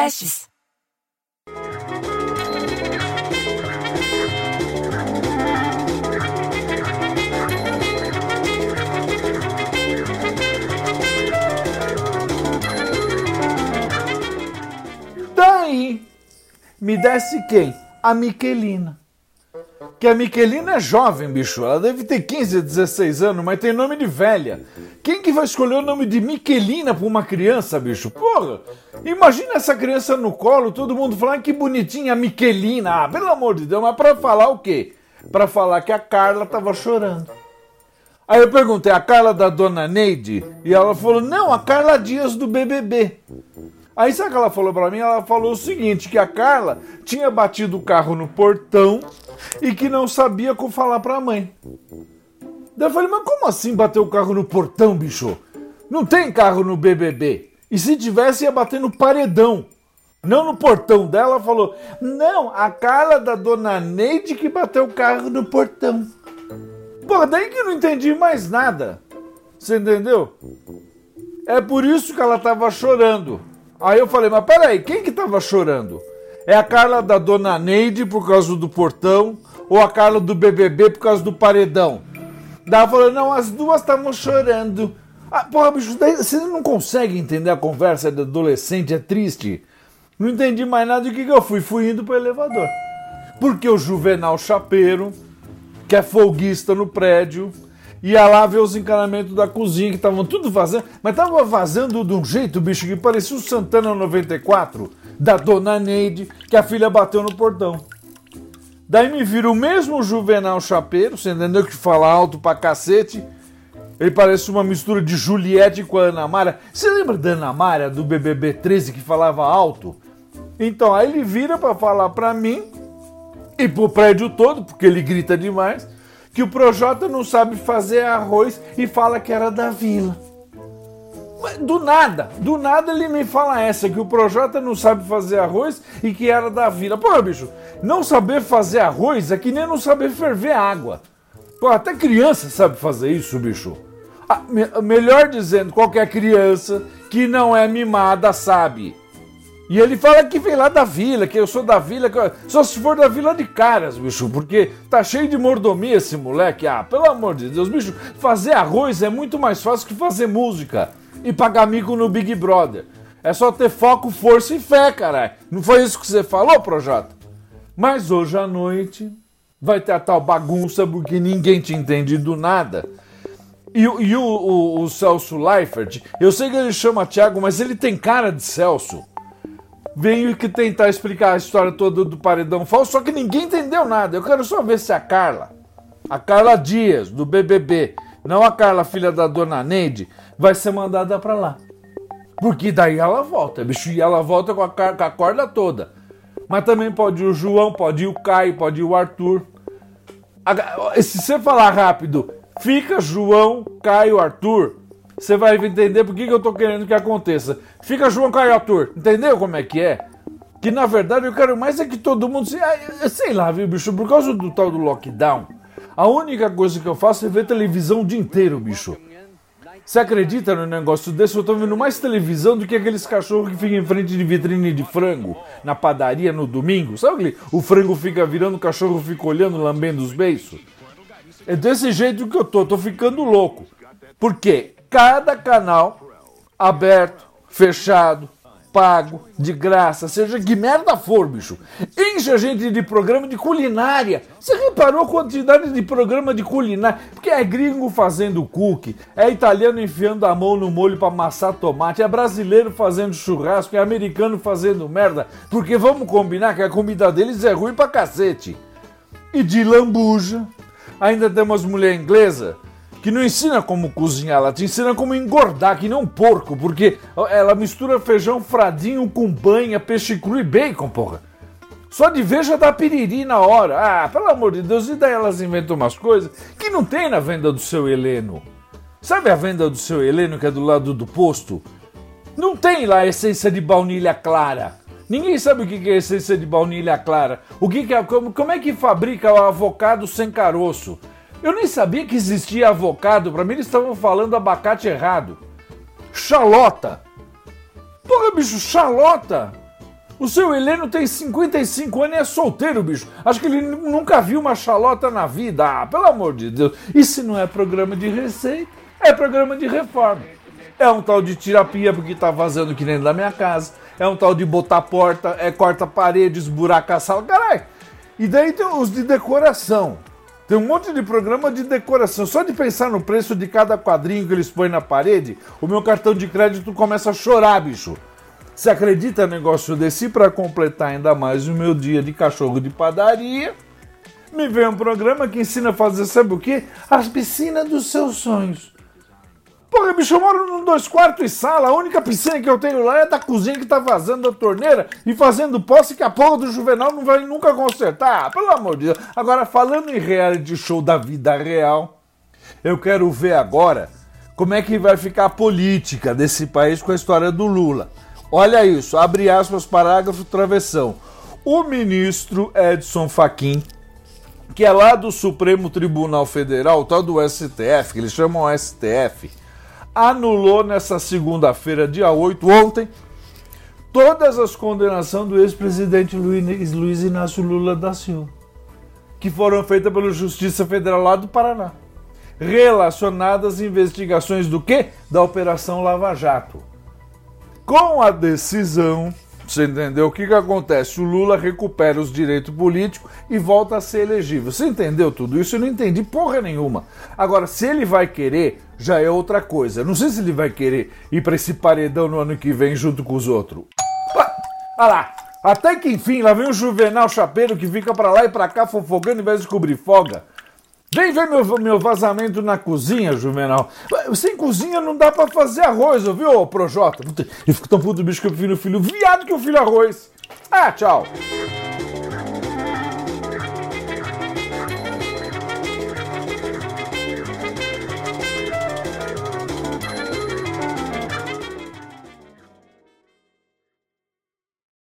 podcasts. Daí me desce quem? A Miquelina. Que a Miquelina é jovem, bicho. Ela deve ter 15, 16 anos, mas tem nome de velha. Quem que vai escolher o nome de Miquelina pra uma criança, bicho? Porra! Imagina essa criança no colo, todo mundo falando que bonitinha a Miquelina. Ah, pelo amor de Deus, mas pra falar o quê? Pra falar que a Carla tava chorando. Aí eu perguntei, a Carla da Dona Neide? E ela falou, não, a Carla Dias do BBB. Aí sabe o que ela falou pra mim? Ela falou o seguinte, que a Carla tinha batido o carro no portão e que não sabia como falar pra mãe. Daí eu falei, mas como assim bater o carro no portão, bicho? Não tem carro no BBB. E se tivesse, ia bater no paredão. Não no portão dela, ela falou, não, a Carla da Dona Neide que bateu o carro no portão. Pô, daí que eu não entendi mais nada. Você entendeu? É por isso que ela tava chorando. Aí eu falei, mas peraí, quem que tava chorando? É a Carla da Dona Neide por causa do portão ou a Carla do BBB por causa do paredão? Ela falou, não, as duas estavam chorando. Ah, porra, bicho, você não consegue entender a conversa de adolescente, é triste. Não entendi mais nada do que, que eu fui. Fui indo pro elevador. Porque o Juvenal Chapeiro, que é folguista no prédio, ia lá ver os encanamentos da cozinha que estavam tudo vazando, mas tava vazando de um jeito, bicho, que parecia o Santana 94 da Dona Neide, que a filha bateu no portão. Daí me vira o mesmo Juvenal Chapeiro, você entendeu que fala alto pra cacete. Ele parece uma mistura de Juliette com a Ana Mara. Você lembra da Ana Mara do BBB 13 que falava alto? Então, aí ele vira para falar pra mim e pro prédio todo, porque ele grita demais que o Projota não sabe fazer arroz e fala que era da vila. Do nada, do nada ele me fala essa, que o Projota não sabe fazer arroz e que era da vila. Pô, bicho, não saber fazer arroz é que nem não saber ferver água. Pô, até criança sabe fazer isso, bicho. Ah, me, melhor dizendo, qualquer criança que não é mimada sabe. E ele fala que vem lá da vila, que eu sou da vila, eu... só se for da vila de caras, bicho, porque tá cheio de mordomia esse moleque. Ah, pelo amor de Deus, bicho, fazer arroz é muito mais fácil que fazer música e pagar mico no Big Brother. É só ter foco, força e fé, caralho. Não foi isso que você falou, Projota? Mas hoje à noite vai ter a tal bagunça porque ninguém tinha entendido nada. E, e o, o, o Celso Leifert, eu sei que ele chama Thiago, mas ele tem cara de Celso veio que tentar explicar a história toda do paredão falso, só que ninguém entendeu nada. Eu quero só ver se a Carla, a Carla Dias, do BBB, não a Carla, filha da dona Neide, vai ser mandada pra lá. Porque daí ela volta, bicho, e ela volta com a, com a corda toda. Mas também pode ir o João, pode ir o Caio, pode ir o Arthur. Se você falar rápido, fica João, Caio, Arthur, você vai entender por que eu tô querendo que aconteça. Fica João Caio Arthur, entendeu como é que é? Que na verdade eu quero mais é que todo mundo se. Sei lá, viu, bicho? Por causa do tal do lockdown, a única coisa que eu faço é ver televisão o dia inteiro, bicho. Você acredita no negócio desse? Eu tô vendo mais televisão do que aqueles cachorros que ficam em frente de vitrine de frango na padaria no domingo. Sabe aquele? O frango fica virando, o cachorro fica olhando, lambendo os beiços. É desse jeito que eu tô, tô ficando louco. Por quê? cada canal aberto, fechado, pago, de graça, seja que merda for, bicho. Enche a gente de programa de culinária. Você reparou a quantidade de programa de culinária? Porque é gringo fazendo cookie, é italiano enfiando a mão no molho para amassar tomate, é brasileiro fazendo churrasco, é americano fazendo merda. Porque vamos combinar que a comida deles é ruim pra cacete. E de lambuja. Ainda temos mulher inglesa que não ensina como cozinhar, ela te ensina como engordar, que não um porco, porque ela mistura feijão fradinho com banha, peixe cru e bacon, porra. Só de ver já dá piriri na hora. Ah, pelo amor de Deus, e daí elas inventam umas coisas que não tem na venda do seu Heleno. Sabe a venda do seu Heleno que é do lado do posto? Não tem lá essência de baunilha clara. Ninguém sabe o que é essência de baunilha clara. O que é, como, como é que fabrica o avocado sem caroço? Eu nem sabia que existia avocado. Para mim eles estavam falando abacate errado. Xalota. Porra, bicho, xalota. O seu Heleno tem 55 anos e é solteiro, bicho. Acho que ele nunca viu uma xalota na vida. Ah, pelo amor de Deus. Isso não é programa de receita, é programa de reforma. É um tal de terapia porque tá vazando que nem da minha casa. É um tal de botar porta, é corta paredes, buraca a sala. Caralho. E daí tem os de decoração. Tem um monte de programa de decoração. Só de pensar no preço de cada quadrinho que eles põem na parede, o meu cartão de crédito começa a chorar, bicho. Você acredita no negócio desse? Para completar ainda mais o meu dia de cachorro de padaria, me vem um programa que ensina a fazer, sabe o quê? As piscinas dos seus sonhos. Porra, bicho, eu moro num dois quartos e sala. A única piscina que eu tenho lá é da cozinha que tá vazando a torneira e fazendo posse que a porra do Juvenal não vai nunca consertar. Pelo amor de Deus. Agora, falando em reality show da vida real, eu quero ver agora como é que vai ficar a política desse país com a história do Lula. Olha isso, abre aspas, parágrafo travessão. O ministro Edson Fachin, que é lá do Supremo Tribunal Federal, tal do STF, que eles chamam STF, anulou nessa segunda-feira, dia 8, ontem, todas as condenações do ex-presidente Luiz Inácio Lula da Silva, que foram feitas pela Justiça Federal lá do Paraná, relacionadas às investigações do quê? Da Operação Lava Jato. Com a decisão, você entendeu? O que, que acontece? O Lula recupera os direitos políticos e volta a ser elegível. Você entendeu tudo isso? Eu não entendi porra nenhuma. Agora, se ele vai querer, já é outra coisa. Não sei se ele vai querer ir para esse paredão no ano que vem junto com os outros. Olha lá. Até que enfim, lá vem o Juvenal Chapeiro que fica para lá e para cá fofocando em vez de cobrir folga. Vem ver meu, meu vazamento na cozinha, Juvenal. Sem cozinha não dá pra fazer arroz, ouviu, Projota? Eu fico tão puto bicho que eu prefiro filho viado que eu filho arroz. Ah, tchau.